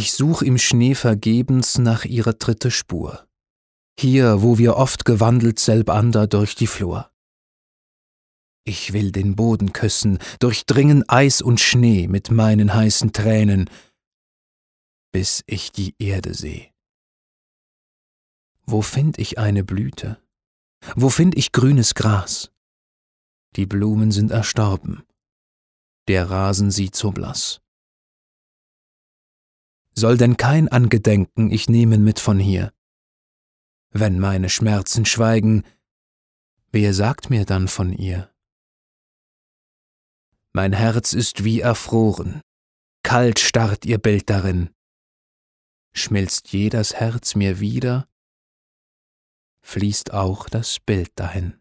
Ich such im Schnee vergebens nach ihrer dritte Spur. Hier, wo wir oft gewandelt selbander durch die Flur. Ich will den Boden küssen, durchdringen Eis und Schnee mit meinen heißen Tränen, bis ich die Erde seh. Wo find ich eine Blüte? Wo find ich grünes Gras? Die Blumen sind erstorben, der Rasen sieht so blass. Soll denn kein Angedenken ich nehmen mit von hier? Wenn meine Schmerzen schweigen, wer sagt mir dann von ihr? Mein Herz ist wie erfroren, kalt starrt ihr Bild darin. Schmilzt je das Herz mir wieder, fließt auch das Bild dahin.